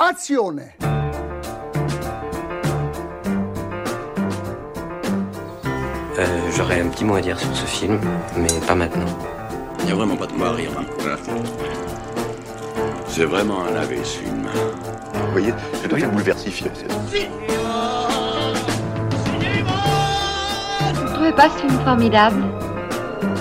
Azione Euh, J'aurais un petit mot à dire sur ce film, mais pas maintenant. Il n'y a vraiment pas de quoi à rire. hein. C'est vraiment un lavé, ce film. Vous voyez, c'est devient bouleversifié. Vous trouvez pas ce film formidable?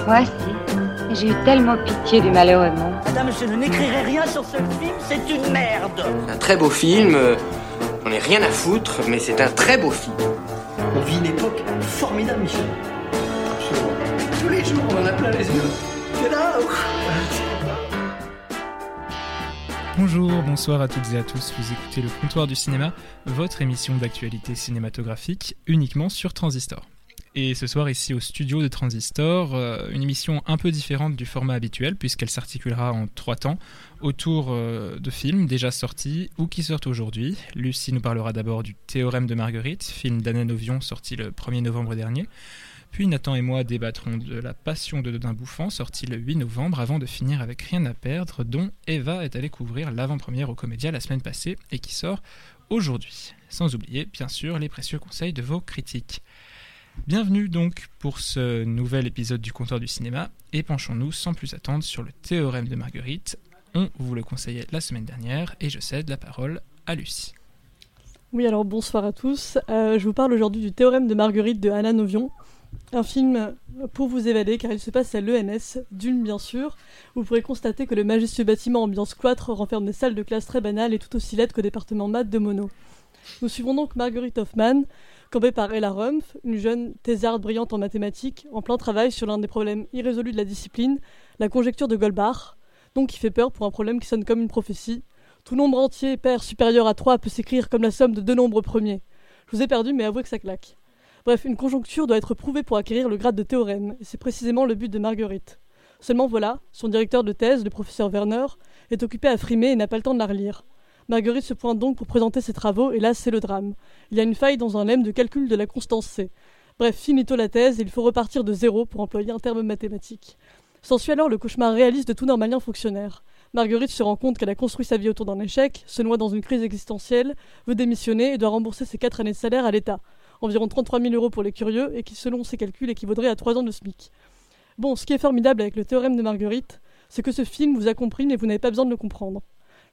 Moi, si. J'ai eu tellement pitié du malheureux monde. Madame, je n'écrirai rien sur ce film, c'est une merde. Un très beau film, euh, on n'est rien à foutre, mais c'est un très beau film. On vit une époque formidable, Michel. Absolument. Tous les jours, on en a plein les yeux. C'est là. Bonjour, bonsoir à toutes et à tous. Vous écoutez le Comptoir du cinéma, votre émission d'actualité cinématographique uniquement sur Transistor. Et ce soir ici au studio de Transistor, euh, une émission un peu différente du format habituel puisqu'elle s'articulera en trois temps autour euh, de films déjà sortis ou qui sortent aujourd'hui. Lucie nous parlera d'abord du Théorème de Marguerite, film d'Anna Novion sorti le 1er novembre dernier. Puis Nathan et moi débattrons de La Passion de Dodin Bouffant, sorti le 8 novembre, avant de finir avec Rien à perdre, dont Eva est allée couvrir l'avant-première au Comédia la semaine passée et qui sort aujourd'hui. Sans oublier, bien sûr, les précieux conseils de vos critiques. Bienvenue donc pour ce nouvel épisode du Comptoir du cinéma et penchons-nous sans plus attendre sur le Théorème de Marguerite. On vous le conseillait la semaine dernière et je cède la parole à Lucie. Oui, alors bonsoir à tous. Euh, je vous parle aujourd'hui du Théorème de Marguerite de Anna Novion. Un film pour vous évader car il se passe à l'ENS, d'une bien sûr. Vous pourrez constater que le majestueux bâtiment ambiance cloître renferme des salles de classe très banales et tout aussi laides qu'au département maths de Mono. Nous suivons donc Marguerite Hoffman, campée par Ella Rumpf, une jeune thésarde brillante en mathématiques, en plein travail sur l'un des problèmes irrésolus de la discipline, la conjecture de Goldbach, donc qui fait peur pour un problème qui sonne comme une prophétie. Tout nombre entier pair supérieur à 3 peut s'écrire comme la somme de deux nombres premiers. Je vous ai perdu, mais avouez que ça claque. Bref, une conjoncture doit être prouvée pour acquérir le grade de théorème, et c'est précisément le but de Marguerite. Seulement voilà, son directeur de thèse, le professeur Werner, est occupé à frimer et n'a pas le temps de la relire. Marguerite se pointe donc pour présenter ses travaux, et là c'est le drame. Il y a une faille dans un lemme de calcul de la constance C. Bref, finito la thèse, et il faut repartir de zéro pour employer un terme mathématique. S'ensuit alors le cauchemar réaliste de tout normalien fonctionnaire. Marguerite se rend compte qu'elle a construit sa vie autour d'un échec, se noie dans une crise existentielle, veut démissionner et doit rembourser ses quatre années de salaire à l'État. Environ 33 000 euros pour les curieux, et qui selon ses calculs équivaudrait à 3 ans de SMIC. Bon, ce qui est formidable avec le théorème de Marguerite, c'est que ce film vous a compris mais vous n'avez pas besoin de le comprendre.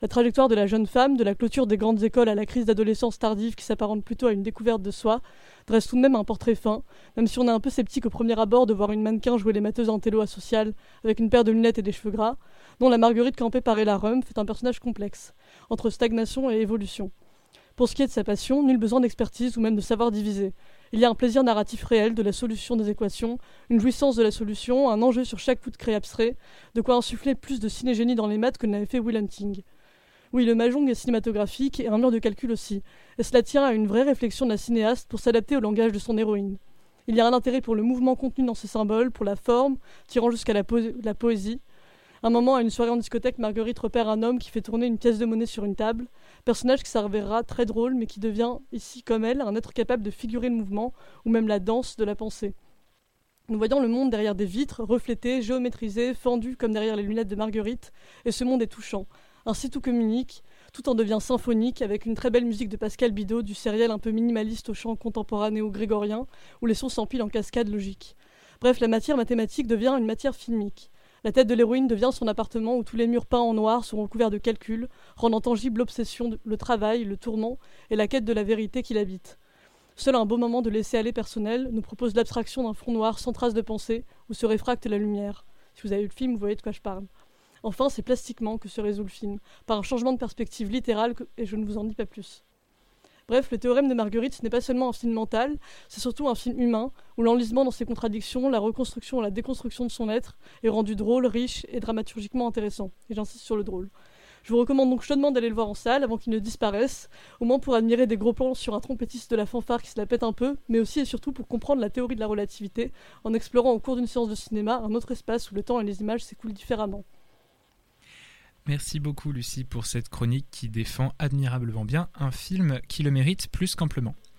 La trajectoire de la jeune femme, de la clôture des grandes écoles à la crise d'adolescence tardive qui s'apparente plutôt à une découverte de soi, dresse tout de même un portrait fin, même si on est un peu sceptique au premier abord de voir une mannequin jouer les matheuses intello asociales avec une paire de lunettes et des cheveux gras, dont la Marguerite campée par Ella Rumpf est un personnage complexe, entre stagnation et évolution. Pour ce qui est de sa passion, nul besoin d'expertise ou même de savoir diviser. Il y a un plaisir narratif réel de la solution des équations, une jouissance de la solution, un enjeu sur chaque coup de craie abstrait, de quoi insuffler plus de cinégénie dans les maths que n'avait fait Will Hunting. Oui, le mahjong est cinématographique et un mur de calcul aussi, et cela tient à une vraie réflexion de la cinéaste pour s'adapter au langage de son héroïne. Il y a un intérêt pour le mouvement contenu dans ses symboles, pour la forme, tirant jusqu'à la, po la poésie. Un moment, à une soirée en discothèque, Marguerite repère un homme qui fait tourner une pièce de monnaie sur une table, personnage qui s'avérera très drôle, mais qui devient, ici comme elle, un être capable de figurer le mouvement, ou même la danse de la pensée. Nous voyons le monde derrière des vitres, reflété, géométrisé, fendu comme derrière les lunettes de Marguerite, et ce monde est touchant. Ainsi tout communique, tout en devient symphonique, avec une très belle musique de Pascal Bidot, du sériel un peu minimaliste au chant contemporanéo-grégorien, où les sons s'empilent en cascade logique. Bref, la matière mathématique devient une matière filmique. La tête de l'héroïne devient son appartement où tous les murs peints en noir seront couverts de calculs, rendant tangible l'obsession, le travail, le tourment et la quête de la vérité qui l'habite. Seul un beau moment de laisser aller personnel nous propose l'abstraction d'un fond noir sans trace de pensée où se réfracte la lumière. Si vous avez vu le film, vous voyez de quoi je parle. Enfin, c'est plastiquement que se résout le film, par un changement de perspective littérale, et je ne vous en dis pas plus. Bref, le théorème de Marguerite, n'est pas seulement un film mental, c'est surtout un film humain, où l'enlisement dans ses contradictions, la reconstruction et la déconstruction de son être est rendu drôle, riche et dramaturgiquement intéressant. Et j'insiste sur le drôle. Je vous recommande donc chaudement d'aller le voir en salle avant qu'il ne disparaisse, au moins pour admirer des gros plans sur un trompettiste de la fanfare qui se la pète un peu, mais aussi et surtout pour comprendre la théorie de la relativité, en explorant au cours d'une séance de cinéma un autre espace où le temps et les images s'écoulent différemment. Merci beaucoup Lucie pour cette chronique qui défend admirablement bien un film qui le mérite plus qu'amplement.